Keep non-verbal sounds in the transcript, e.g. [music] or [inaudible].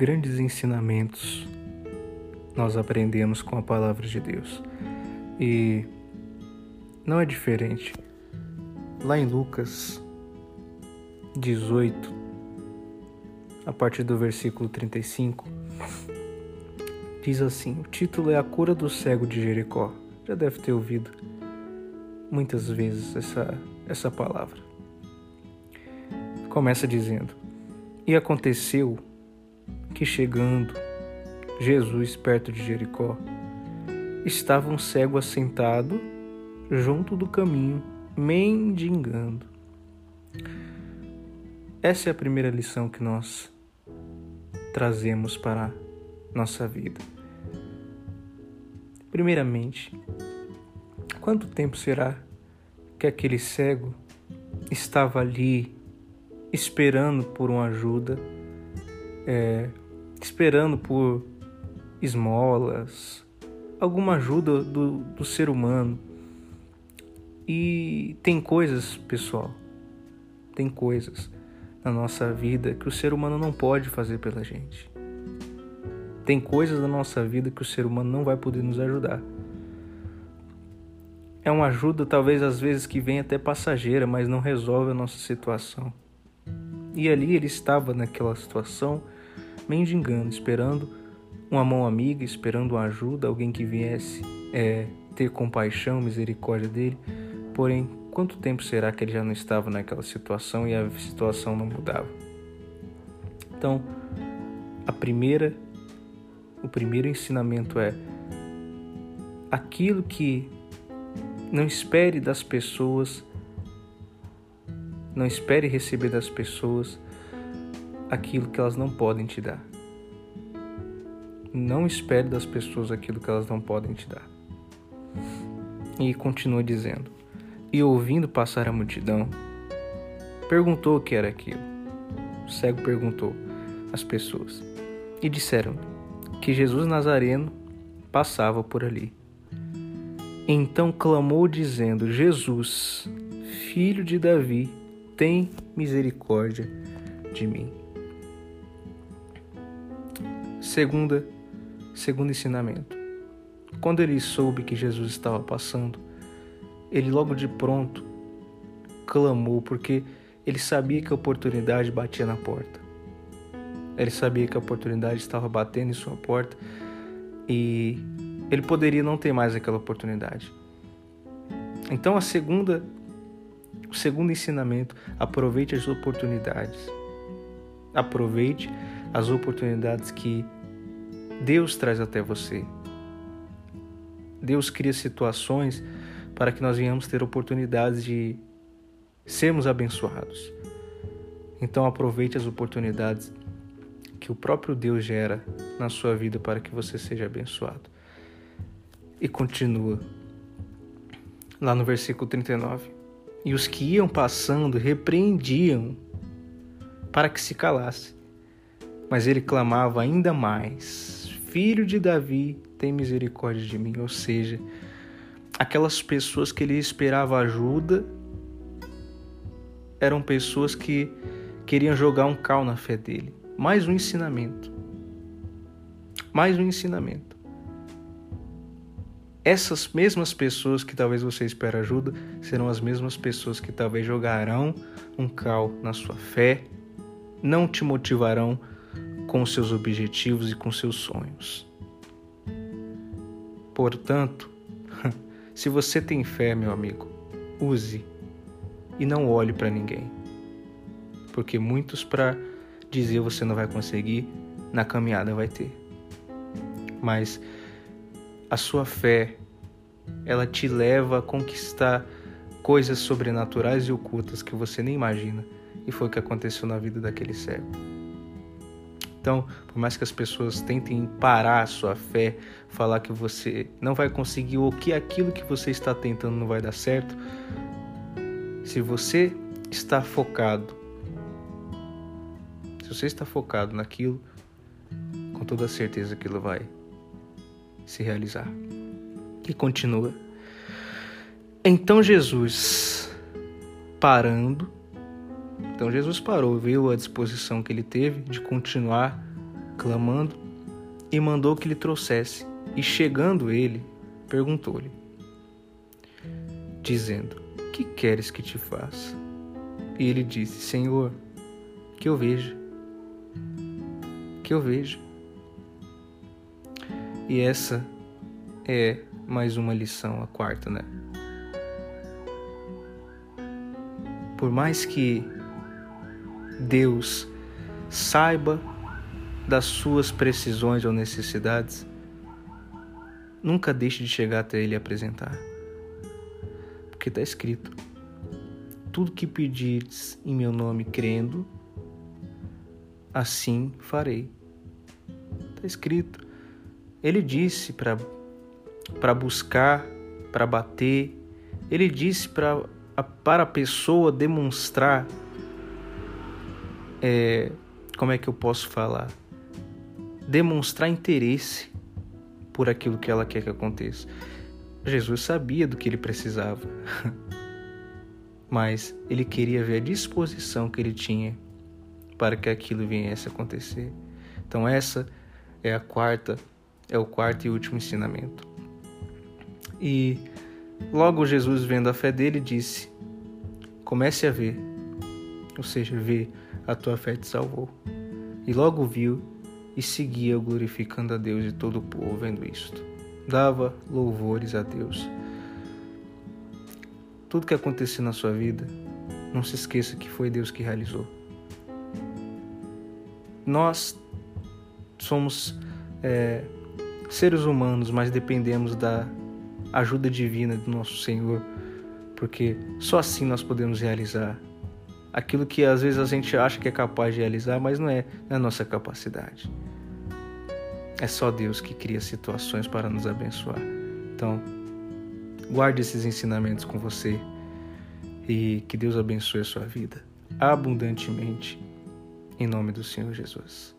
grandes ensinamentos nós aprendemos com a palavra de Deus. E não é diferente. Lá em Lucas 18, a partir do versículo 35, diz assim: o título é A Cura do Cego de Jericó. Já deve ter ouvido muitas vezes essa, essa palavra. Começa dizendo: E aconteceu que chegando Jesus perto de Jericó, estava um cego assentado junto do caminho, mendigando. Essa é a primeira lição que nós trazemos para a nossa vida. Primeiramente, quanto tempo será que aquele cego estava ali esperando por uma ajuda, é, esperando por esmolas, alguma ajuda do, do ser humano. E tem coisas, pessoal, tem coisas na nossa vida que o ser humano não pode fazer pela gente. Tem coisas na nossa vida que o ser humano não vai poder nos ajudar. É uma ajuda, talvez às vezes que vem até passageira, mas não resolve a nossa situação. E ali ele estava naquela situação, mendigando, esperando uma mão amiga, esperando uma ajuda, alguém que viesse é, ter compaixão, misericórdia dele. Porém, quanto tempo será que ele já não estava naquela situação e a situação não mudava? Então, a primeira, o primeiro ensinamento é aquilo que não espere das pessoas, não espere receber das pessoas aquilo que elas não podem te dar. Não espere das pessoas aquilo que elas não podem te dar. E continua dizendo: E ouvindo passar a multidão, perguntou o que era aquilo. O cego perguntou às pessoas. E disseram que Jesus Nazareno passava por ali. Então clamou, dizendo: Jesus, filho de Davi, tem misericórdia de mim. Segunda Segundo ensinamento. Quando ele soube que Jesus estava passando, ele logo de pronto clamou porque ele sabia que a oportunidade batia na porta. Ele sabia que a oportunidade estava batendo em sua porta e ele poderia não ter mais aquela oportunidade. Então a segunda o segundo ensinamento, aproveite as oportunidades. Aproveite as oportunidades que Deus traz até você. Deus cria situações para que nós venhamos ter oportunidades de sermos abençoados. Então aproveite as oportunidades que o próprio Deus gera na sua vida para que você seja abençoado. E continua lá no versículo 39. E os que iam passando repreendiam para que se calasse. Mas ele clamava ainda mais: filho de Davi, tem misericórdia de mim. Ou seja, aquelas pessoas que ele esperava ajuda eram pessoas que queriam jogar um cal na fé dele. Mais um ensinamento. Mais um ensinamento. Essas mesmas pessoas que talvez você espere ajuda serão as mesmas pessoas que talvez jogarão um cal na sua fé, não te motivarão com seus objetivos e com seus sonhos. Portanto, [laughs] se você tem fé, meu amigo, use e não olhe para ninguém. Porque muitos para dizer você não vai conseguir, na caminhada vai ter. Mas a sua fé, ela te leva a conquistar coisas sobrenaturais e ocultas que você nem imagina. E foi o que aconteceu na vida daquele cego. Então, por mais que as pessoas tentem parar a sua fé, falar que você não vai conseguir ou que aquilo que você está tentando não vai dar certo, se você está focado, se você está focado naquilo, com toda certeza aquilo vai se realizar. E continua. Então Jesus, parando, então Jesus parou, viu a disposição que ele teve de continuar clamando, e mandou que lhe trouxesse. E chegando ele, perguntou-lhe, dizendo: Que queres que te faça? E ele disse: Senhor, que eu veja. Que eu veja. E essa é mais uma lição, a quarta, né? Por mais que Deus saiba das suas precisões ou necessidades, nunca deixe de chegar até Ele e apresentar. Porque está escrito: tudo que pedires em meu nome crendo, assim farei. Está escrito. Ele disse para buscar, para bater, ele disse para para a pessoa demonstrar é, como é que eu posso falar? Demonstrar interesse por aquilo que ela quer que aconteça. Jesus sabia do que ele precisava, [laughs] mas ele queria ver a disposição que ele tinha para que aquilo viesse a acontecer. Então essa é a quarta, é o quarto e último ensinamento. E logo Jesus vendo a fé dele disse: Comece a ver, ou seja, ver a tua fé te salvou. E logo viu e seguia glorificando a Deus e todo o povo vendo isto. Dava louvores a Deus. Tudo que aconteceu na sua vida, não se esqueça que foi Deus que realizou. Nós somos é, seres humanos, mas dependemos da ajuda divina do nosso Senhor, porque só assim nós podemos realizar aquilo que às vezes a gente acha que é capaz de realizar, mas não é na nossa capacidade. É só Deus que cria situações para nos abençoar. Então, guarde esses ensinamentos com você e que Deus abençoe a sua vida abundantemente, em nome do Senhor Jesus.